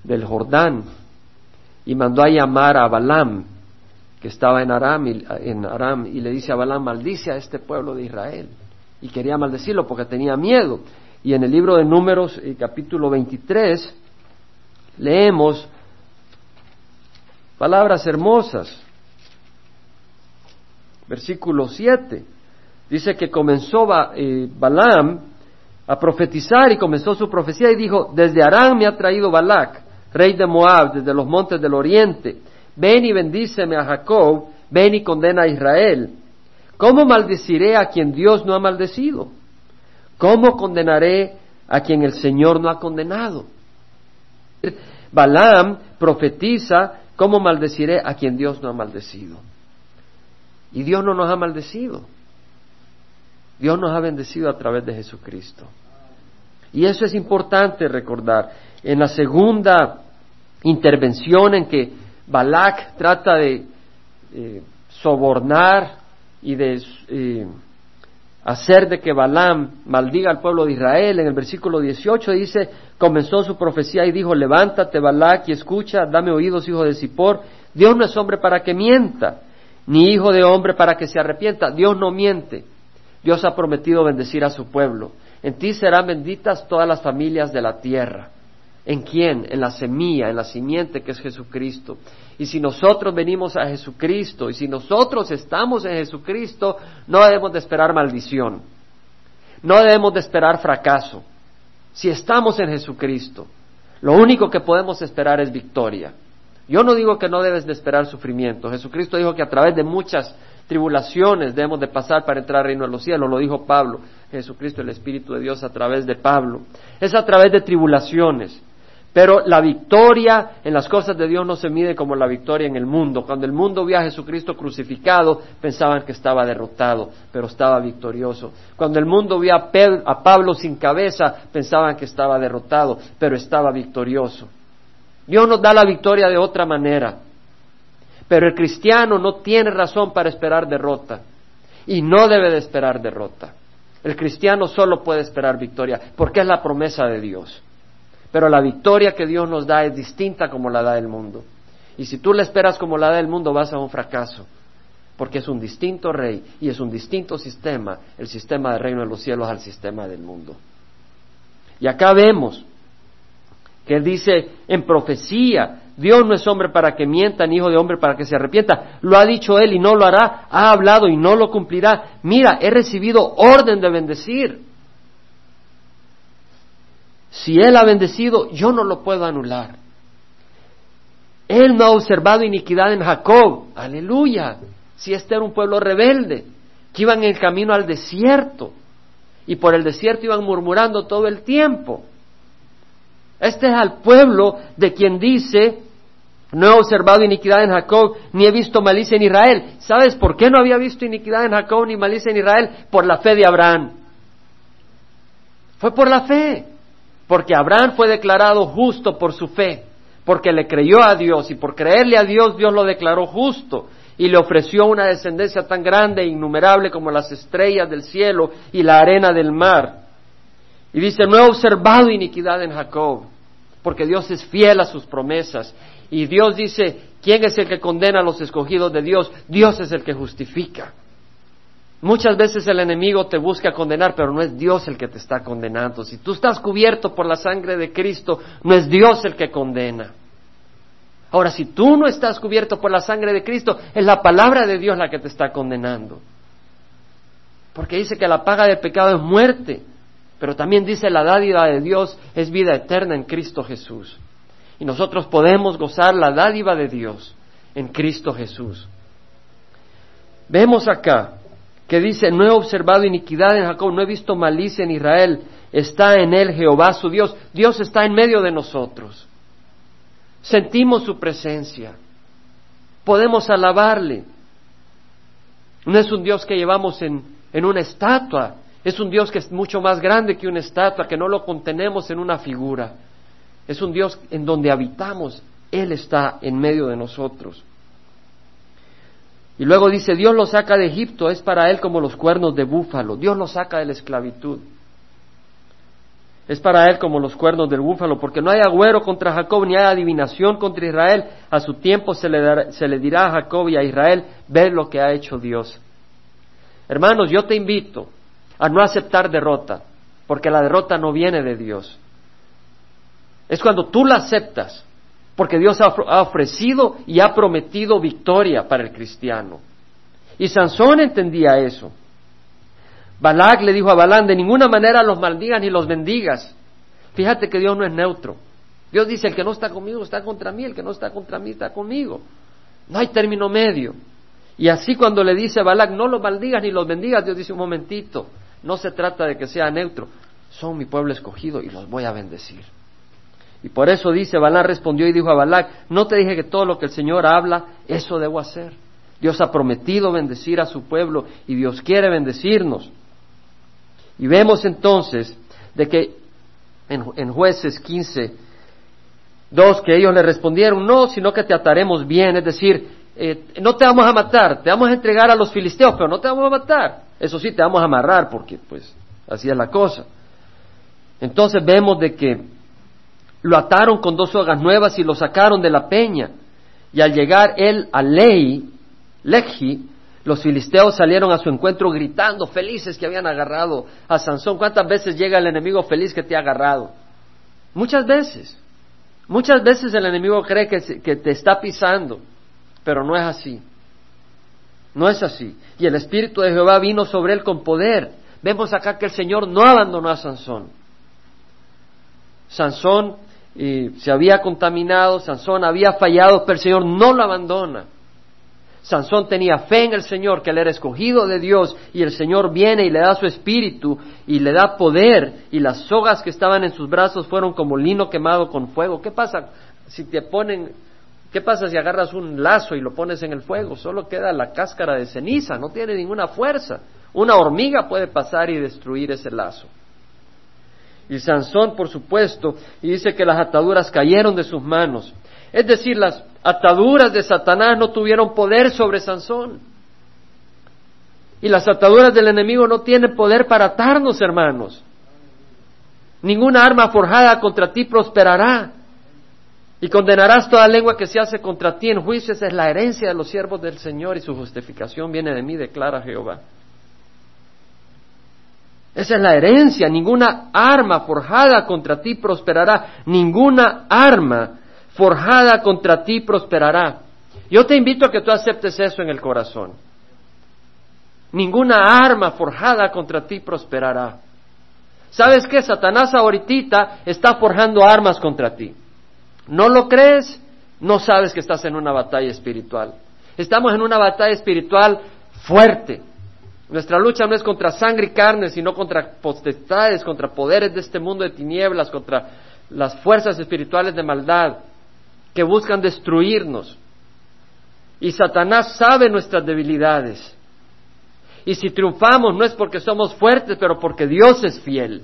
del Jordán, y mandó a llamar a Balaam, que estaba en Aram, y, le dice a Balaam, maldice a este pueblo de Israel. Y quería maldecirlo porque tenía miedo. Y en el libro de Números, eh, capítulo 23, leemos palabras hermosas. Versículo 7. Dice que comenzó eh, Balaam a profetizar y comenzó su profecía y dijo, desde Aram me ha traído Balac, rey de Moab, desde los montes del oriente. Ven y bendíceme a Jacob, ven y condena a Israel. ¿Cómo maldeciré a quien Dios no ha maldecido? ¿Cómo condenaré a quien el Señor no ha condenado? Balaam profetiza, ¿cómo maldeciré a quien Dios no ha maldecido? Y Dios no nos ha maldecido. Dios nos ha bendecido a través de Jesucristo. Y eso es importante recordar. En la segunda intervención en que Balak trata de eh, sobornar y de eh, hacer de que Balaam maldiga al pueblo de Israel, en el versículo 18 dice, comenzó su profecía y dijo, levántate Balak y escucha, dame oídos, hijo de Zippor, Dios no es hombre para que mienta, ni hijo de hombre para que se arrepienta, Dios no miente. Dios ha prometido bendecir a su pueblo. En ti serán benditas todas las familias de la tierra. ¿En quién? En la semilla, en la simiente que es Jesucristo. Y si nosotros venimos a Jesucristo y si nosotros estamos en Jesucristo, no debemos de esperar maldición. No debemos de esperar fracaso. Si estamos en Jesucristo, lo único que podemos esperar es victoria. Yo no digo que no debes de esperar sufrimiento. Jesucristo dijo que a través de muchas tribulaciones debemos de pasar para entrar al reino de los cielos, lo dijo Pablo, Jesucristo, el Espíritu de Dios a través de Pablo. Es a través de tribulaciones. Pero la victoria en las cosas de Dios no se mide como la victoria en el mundo. Cuando el mundo vio a Jesucristo crucificado, pensaban que estaba derrotado, pero estaba victorioso. Cuando el mundo vio a, a Pablo sin cabeza, pensaban que estaba derrotado, pero estaba victorioso. Dios nos da la victoria de otra manera. Pero el cristiano no tiene razón para esperar derrota y no debe de esperar derrota. El cristiano solo puede esperar victoria porque es la promesa de Dios. Pero la victoria que Dios nos da es distinta como la da el mundo. Y si tú la esperas como la da el mundo vas a un fracaso porque es un distinto rey y es un distinto sistema, el sistema del reino de los cielos al sistema del mundo. Y acá vemos que dice en profecía, Dios no es hombre para que mienta, ni hijo de hombre para que se arrepienta. Lo ha dicho Él y no lo hará, ha hablado y no lo cumplirá. Mira, he recibido orden de bendecir. Si Él ha bendecido, yo no lo puedo anular. Él no ha observado iniquidad en Jacob. Aleluya. Si este era un pueblo rebelde, que iban en el camino al desierto, y por el desierto iban murmurando todo el tiempo. Este es al pueblo de quien dice, no he observado iniquidad en Jacob, ni he visto malicia en Israel. ¿Sabes por qué no había visto iniquidad en Jacob ni malicia en Israel? Por la fe de Abraham. Fue por la fe, porque Abraham fue declarado justo por su fe, porque le creyó a Dios y por creerle a Dios Dios lo declaró justo y le ofreció una descendencia tan grande e innumerable como las estrellas del cielo y la arena del mar. Y dice, no he observado iniquidad en Jacob, porque Dios es fiel a sus promesas. Y Dios dice, ¿quién es el que condena a los escogidos de Dios? Dios es el que justifica. Muchas veces el enemigo te busca condenar, pero no es Dios el que te está condenando. Si tú estás cubierto por la sangre de Cristo, no es Dios el que condena. Ahora, si tú no estás cubierto por la sangre de Cristo, es la palabra de Dios la que te está condenando. Porque dice que la paga del pecado es muerte, pero también dice la dádiva de Dios es vida eterna en Cristo Jesús. Y nosotros podemos gozar la dádiva de Dios en Cristo Jesús. Vemos acá que dice, no he observado iniquidad en Jacob, no he visto malicia en Israel, está en él Jehová su Dios. Dios está en medio de nosotros. Sentimos su presencia. Podemos alabarle. No es un Dios que llevamos en en una estatua. Es un Dios que es mucho más grande que una estatua, que no lo contenemos en una figura. Es un Dios en donde habitamos. Él está en medio de nosotros. Y luego dice, Dios lo saca de Egipto, es para él como los cuernos de búfalo. Dios lo saca de la esclavitud. Es para él como los cuernos del búfalo, porque no hay agüero contra Jacob, ni hay adivinación contra Israel. A su tiempo se le, se le dirá a Jacob y a Israel, ver lo que ha hecho Dios. Hermanos, yo te invito a no aceptar derrota, porque la derrota no viene de Dios. Es cuando tú la aceptas, porque Dios ha ofrecido y ha prometido victoria para el cristiano. Y Sansón entendía eso. Balak le dijo a Balán, de ninguna manera los maldigas ni los bendigas. Fíjate que Dios no es neutro. Dios dice, el que no está conmigo está contra mí, el que no está contra mí está conmigo. No hay término medio. Y así cuando le dice a Balak, no los maldigas ni los bendigas, Dios dice, un momentito, no se trata de que sea neutro, son mi pueblo escogido y los voy a bendecir. Y por eso dice, Balán respondió y dijo a Balak, no te dije que todo lo que el Señor habla, eso debo hacer. Dios ha prometido bendecir a su pueblo y Dios quiere bendecirnos. Y vemos entonces de que en, jueces 15, dos, que ellos le respondieron, no, sino que te ataremos bien, es decir, eh, no te vamos a matar, te vamos a entregar a los filisteos, pero no te vamos a matar. Eso sí, te vamos a amarrar, porque pues así es la cosa. Entonces vemos de que lo ataron con dos sogas nuevas y lo sacaron de la peña. Y al llegar él a Ley, Leji, los filisteos salieron a su encuentro gritando, felices que habían agarrado a Sansón. ¿Cuántas veces llega el enemigo feliz que te ha agarrado? Muchas veces. Muchas veces el enemigo cree que, que te está pisando, pero no es así. No es así. Y el Espíritu de Jehová vino sobre él con poder. Vemos acá que el Señor no abandonó a Sansón. Sansón eh, se había contaminado, Sansón había fallado, pero el Señor no lo abandona. Sansón tenía fe en el Señor, que él era escogido de Dios, y el Señor viene y le da su espíritu y le da poder, y las sogas que estaban en sus brazos fueron como lino quemado con fuego. ¿Qué pasa si te ponen, qué pasa si agarras un lazo y lo pones en el fuego? Solo queda la cáscara de ceniza, no tiene ninguna fuerza. Una hormiga puede pasar y destruir ese lazo. Y Sansón, por supuesto, y dice que las ataduras cayeron de sus manos. Es decir, las ataduras de Satanás no tuvieron poder sobre Sansón. Y las ataduras del enemigo no tienen poder para atarnos, hermanos. Ninguna arma forjada contra ti prosperará. Y condenarás toda lengua que se hace contra ti en juicio. Esa es la herencia de los siervos del Señor y su justificación viene de mí, declara Jehová. Esa es la herencia. Ninguna arma forjada contra ti prosperará. Ninguna arma forjada contra ti prosperará. Yo te invito a que tú aceptes eso en el corazón. Ninguna arma forjada contra ti prosperará. ¿Sabes qué? Satanás ahorita está forjando armas contra ti. ¿No lo crees? No sabes que estás en una batalla espiritual. Estamos en una batalla espiritual fuerte. Nuestra lucha no es contra sangre y carne, sino contra potestades, contra poderes de este mundo de tinieblas, contra las fuerzas espirituales de maldad que buscan destruirnos. Y Satanás sabe nuestras debilidades. Y si triunfamos no es porque somos fuertes, pero porque Dios es fiel.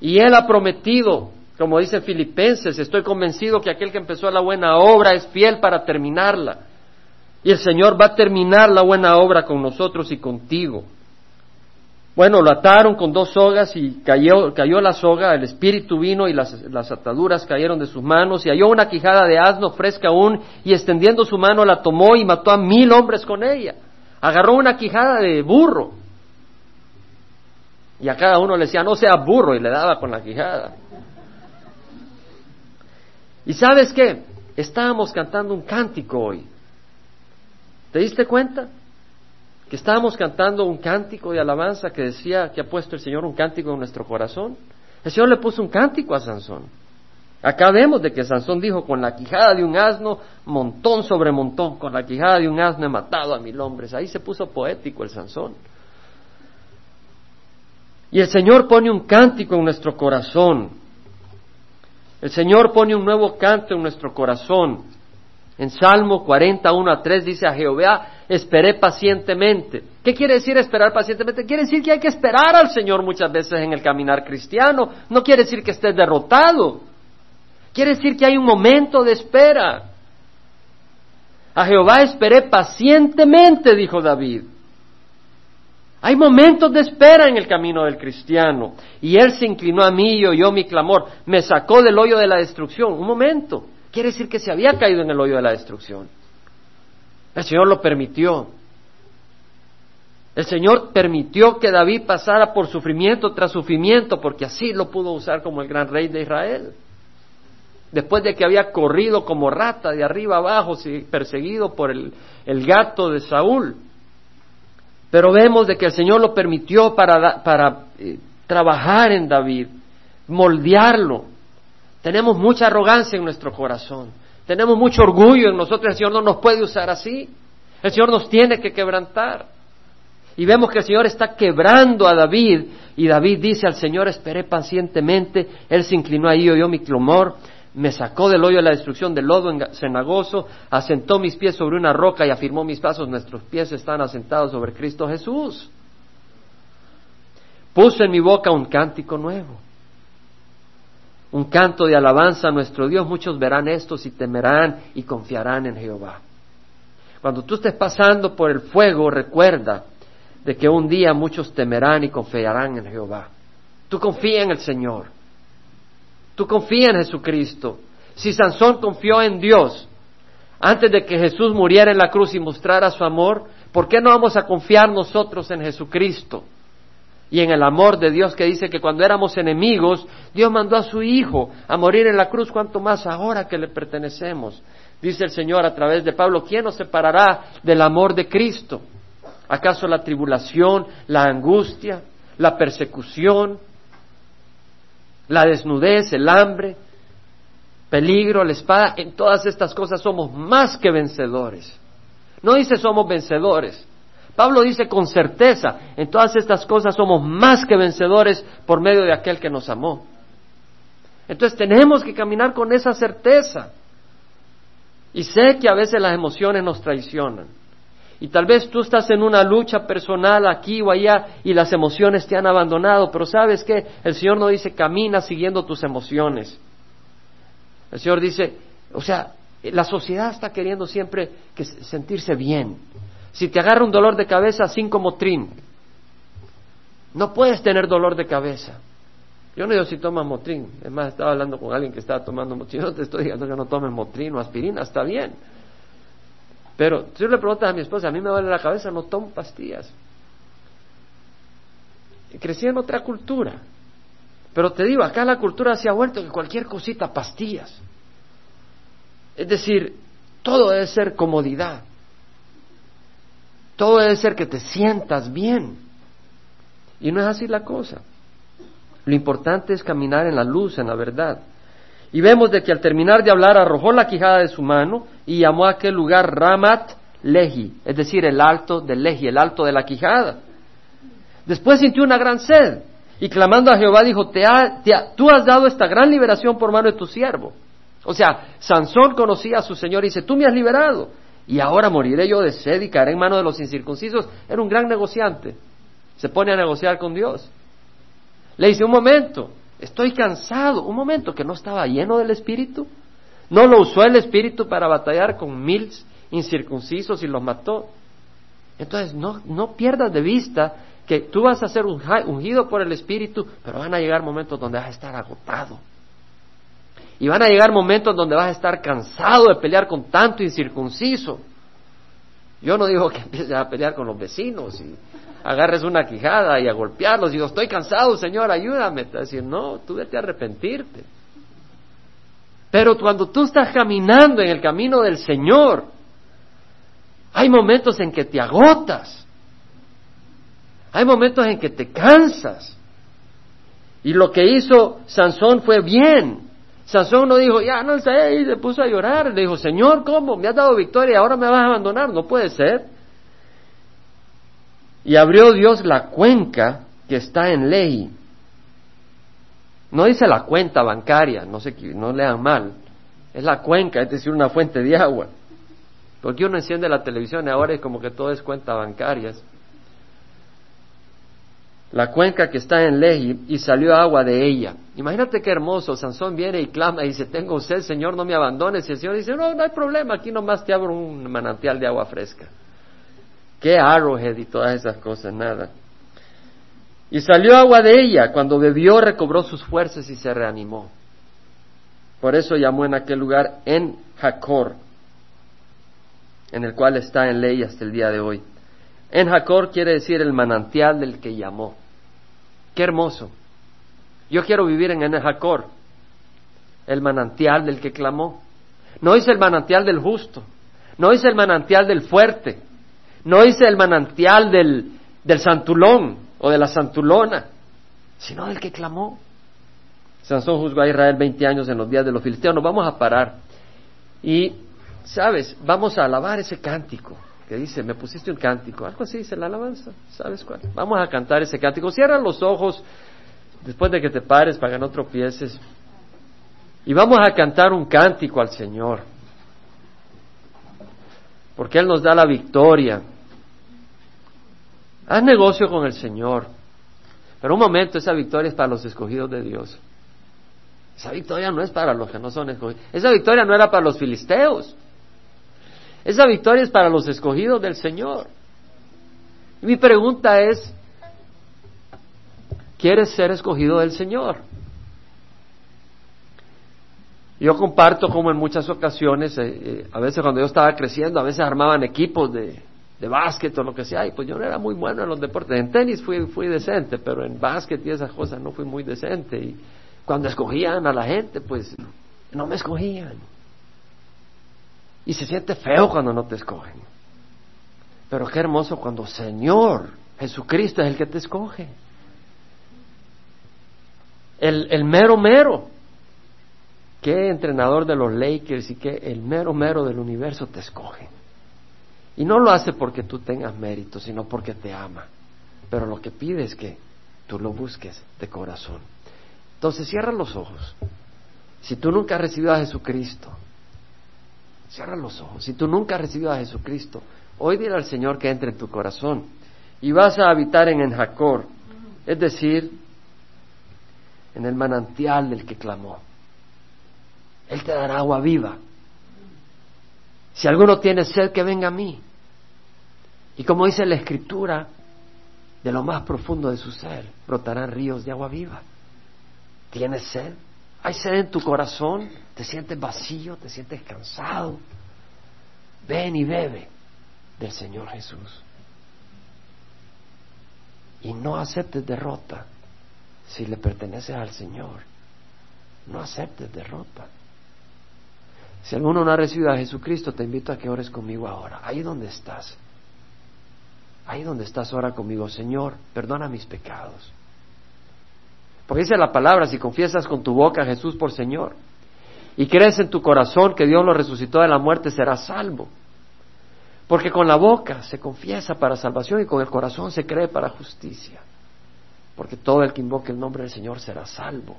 Y Él ha prometido, como dice Filipenses, estoy convencido que aquel que empezó la buena obra es fiel para terminarla. Y el Señor va a terminar la buena obra con nosotros y contigo. Bueno, lo ataron con dos sogas y cayó, cayó la soga, el espíritu vino y las, las, ataduras cayeron de sus manos y halló una quijada de asno fresca aún y extendiendo su mano la tomó y mató a mil hombres con ella. Agarró una quijada de burro y a cada uno le decía no sea burro y le daba con la quijada. ¿Y sabes qué? Estábamos cantando un cántico hoy. ¿Te diste cuenta? que estábamos cantando un cántico de alabanza que decía que ha puesto el Señor un cántico en nuestro corazón. El Señor le puso un cántico a Sansón. Acá vemos de que Sansón dijo, con la quijada de un asno, montón sobre montón, con la quijada de un asno he matado a mil hombres. Ahí se puso poético el Sansón. Y el Señor pone un cántico en nuestro corazón. El Señor pone un nuevo canto en nuestro corazón. En Salmo 41 a 3 dice a Jehová, esperé pacientemente. ¿Qué quiere decir esperar pacientemente? Quiere decir que hay que esperar al Señor muchas veces en el caminar cristiano. No quiere decir que estés derrotado. Quiere decir que hay un momento de espera. A Jehová esperé pacientemente, dijo David. Hay momentos de espera en el camino del cristiano. Y Él se inclinó a mí y oyó mi clamor. Me sacó del hoyo de la destrucción. Un momento. Quiere decir que se había caído en el hoyo de la destrucción. El Señor lo permitió. El Señor permitió que David pasara por sufrimiento tras sufrimiento, porque así lo pudo usar como el gran rey de Israel. Después de que había corrido como rata de arriba abajo, perseguido por el, gato de Saúl. Pero vemos de que el Señor lo permitió para, para eh, trabajar en David, moldearlo, tenemos mucha arrogancia en nuestro corazón. Tenemos mucho orgullo en nosotros. El Señor no nos puede usar así. El Señor nos tiene que quebrantar. Y vemos que el Señor está quebrando a David. Y David dice al Señor, esperé pacientemente. Él se inclinó ahí, oyó mi clamor. Me sacó del hoyo de la destrucción, del lodo cenagoso. Asentó mis pies sobre una roca y afirmó mis pasos. Nuestros pies están asentados sobre Cristo Jesús. Puso en mi boca un cántico nuevo un canto de alabanza a nuestro Dios, muchos verán esto y temerán y confiarán en Jehová. Cuando tú estés pasando por el fuego, recuerda de que un día muchos temerán y confiarán en Jehová. Tú confía en el Señor. Tú confía en Jesucristo. Si Sansón confió en Dios antes de que Jesús muriera en la cruz y mostrara su amor, ¿por qué no vamos a confiar nosotros en Jesucristo? Y en el amor de Dios que dice que cuando éramos enemigos, Dios mandó a su Hijo a morir en la cruz, cuanto más ahora que le pertenecemos. Dice el Señor a través de Pablo, ¿quién nos separará del amor de Cristo? ¿Acaso la tribulación, la angustia, la persecución, la desnudez, el hambre, peligro, la espada? En todas estas cosas somos más que vencedores. No dice somos vencedores, Pablo dice con certeza, en todas estas cosas somos más que vencedores por medio de aquel que nos amó. Entonces tenemos que caminar con esa certeza. Y sé que a veces las emociones nos traicionan. Y tal vez tú estás en una lucha personal aquí o allá y las emociones te han abandonado, pero sabes que el Señor no dice camina siguiendo tus emociones. El Señor dice, o sea, la sociedad está queriendo siempre que sentirse bien. Si te agarra un dolor de cabeza, cinco motrin. No puedes tener dolor de cabeza. Yo no digo si tomas motrin. Es más, estaba hablando con alguien que estaba tomando motrin. No te estoy diciendo que no tomes motrin o aspirina, está bien. Pero si yo le preguntas a mi esposa, a mí me duele la cabeza, no tomo pastillas. Crecí en otra cultura. Pero te digo, acá la cultura se ha vuelto que cualquier cosita, pastillas. Es decir, todo debe ser comodidad. Todo debe ser que te sientas bien. Y no es así la cosa. Lo importante es caminar en la luz, en la verdad. Y vemos de que al terminar de hablar arrojó la quijada de su mano y llamó a aquel lugar Ramat Lehi, es decir, el alto de Lehi, el alto de la quijada. Después sintió una gran sed y clamando a Jehová dijo, te tú has dado esta gran liberación por mano de tu siervo. O sea, Sansón conocía a su Señor y dice, tú me has liberado y ahora moriré yo de sed y caeré en manos de los incircuncisos. Era un gran negociante. Se pone a negociar con Dios. Le dice, un momento, estoy cansado. Un momento, que no estaba lleno del Espíritu. No lo usó el Espíritu para batallar con mil incircuncisos y los mató. Entonces, no, no pierdas de vista que tú vas a ser ungido por el Espíritu, pero van a llegar momentos donde vas a estar agotado y van a llegar momentos donde vas a estar cansado de pelear con tanto incircunciso. Yo no digo que empieces a pelear con los vecinos y agarres una quijada y a golpearlos. Digo, estoy cansado, Señor, ayúdame. Te no, tú vete a arrepentirte. Pero cuando tú estás caminando en el camino del Señor, hay momentos en que te agotas. Hay momentos en que te cansas. Y lo que hizo Sansón fue bien. Sansón no dijo, ya no sé, y se puso a llorar. Le dijo, Señor, ¿cómo? Me has dado victoria y ahora me vas a abandonar. No puede ser. Y abrió Dios la cuenca que está en ley. No dice la cuenta bancaria, no, sé, no lean mal. Es la cuenca, es decir, una fuente de agua. Porque uno enciende la televisión y ahora es como que todo es cuenta bancarias. La cuenca que está en Lehi y salió agua de ella. Imagínate qué hermoso. Sansón viene y clama y dice, tengo sed, Señor, no me abandones. Y el Señor dice, no, no hay problema, aquí nomás te abro un manantial de agua fresca. Qué arrowhead y todas esas cosas, nada. Y salió agua de ella. Cuando bebió, recobró sus fuerzas y se reanimó. Por eso llamó en aquel lugar en Jacor, en el cual está en ley hasta el día de hoy. En Jacor quiere decir el manantial del que llamó. Qué hermoso. Yo quiero vivir en En Jacor, el manantial del que clamó. No es el manantial del justo, no es el manantial del fuerte, no es el manantial del, del santulón o de la santulona, sino del que clamó. Sansón juzgó a Israel 20 años en los días de los filisteos. Nos vamos a parar. Y, ¿sabes? Vamos a alabar ese cántico que dice, me pusiste un cántico. Algo así dice la alabanza. ¿Sabes cuál? Vamos a cantar ese cántico. Cierra los ojos después de que te pares para que no tropieces. Y vamos a cantar un cántico al Señor. Porque Él nos da la victoria. Haz negocio con el Señor. Pero un momento, esa victoria es para los escogidos de Dios. Esa victoria no es para los que no son escogidos. Esa victoria no era para los filisteos. Esa victoria es para los escogidos del Señor. Mi pregunta es, ¿quieres ser escogido del Señor? Yo comparto como en muchas ocasiones, eh, eh, a veces cuando yo estaba creciendo, a veces armaban equipos de, de básquet o lo que sea, y pues yo no era muy bueno en los deportes. En tenis fui, fui decente, pero en básquet y esas cosas no fui muy decente. Y cuando escogían a la gente, pues no me escogían. Y se siente feo cuando no te escogen. Pero qué hermoso cuando Señor Jesucristo es el que te escoge. El, el mero mero. Qué entrenador de los Lakers y qué el mero mero del universo te escoge. Y no lo hace porque tú tengas mérito, sino porque te ama. Pero lo que pide es que tú lo busques de corazón. Entonces cierra los ojos. Si tú nunca has recibido a Jesucristo, cierra los ojos. Si tú nunca has recibido a Jesucristo, hoy dile al Señor que entre en tu corazón y vas a habitar en Enjacor, es decir, en el manantial del que clamó. Él te dará agua viva. Si alguno tiene sed, que venga a mí. Y como dice la Escritura, de lo más profundo de su ser brotarán ríos de agua viva. ¿Tienes sed? ¿Hay sed en tu corazón? ¿Te sientes vacío? ¿Te sientes cansado? Ven y bebe del Señor Jesús. Y no aceptes derrota si le perteneces al Señor. No aceptes derrota. Si alguno no ha recibido a Jesucristo, te invito a que ores conmigo ahora. Ahí donde estás. Ahí donde estás, ora conmigo. Señor, perdona mis pecados. Porque dice la palabra, si confiesas con tu boca a Jesús por Señor y crees en tu corazón que Dios lo resucitó de la muerte, serás salvo. Porque con la boca se confiesa para salvación y con el corazón se cree para justicia. Porque todo el que invoque el nombre del Señor será salvo.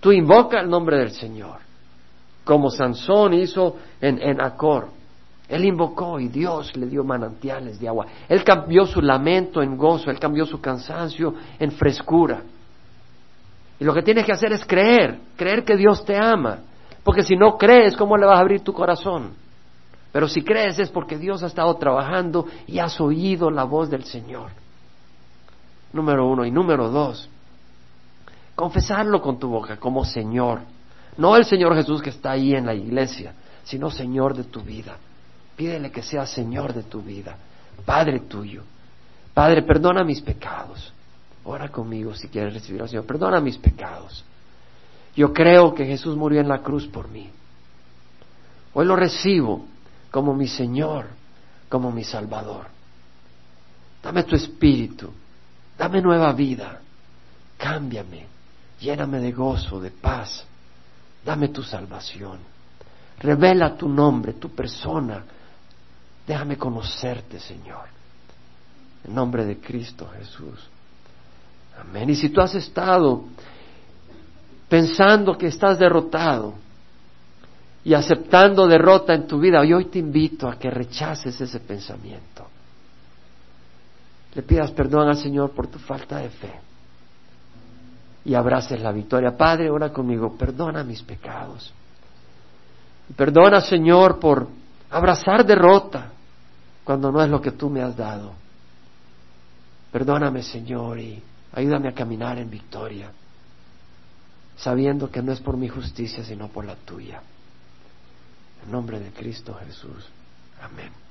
Tú invoca el nombre del Señor, como Sansón hizo en, en Acor. Él invocó y Dios le dio manantiales de agua. Él cambió su lamento en gozo, él cambió su cansancio en frescura. Y lo que tienes que hacer es creer, creer que Dios te ama. Porque si no crees, ¿cómo le vas a abrir tu corazón? Pero si crees es porque Dios ha estado trabajando y has oído la voz del Señor. Número uno. Y número dos, confesarlo con tu boca como Señor. No el Señor Jesús que está ahí en la iglesia, sino Señor de tu vida. Pídele que sea Señor de tu vida, Padre tuyo. Padre, perdona mis pecados. Ora conmigo si quieres recibir al Señor. Perdona mis pecados. Yo creo que Jesús murió en la cruz por mí. Hoy lo recibo como mi Señor, como mi Salvador. Dame tu espíritu, dame nueva vida, cámbiame, lléname de gozo, de paz, dame tu salvación. Revela tu nombre, tu persona. Déjame conocerte, Señor. En nombre de Cristo Jesús. Amén. Y si tú has estado pensando que estás derrotado y aceptando derrota en tu vida. Hoy te invito a que rechaces ese pensamiento. Le pidas perdón al Señor por tu falta de fe y abraces la victoria. Padre, ora conmigo, perdona mis pecados. Perdona, Señor, por abrazar derrota cuando no es lo que tú me has dado. Perdóname, Señor, y ayúdame a caminar en victoria, sabiendo que no es por mi justicia, sino por la tuya. En nombre de Cristo Jesús. Amén.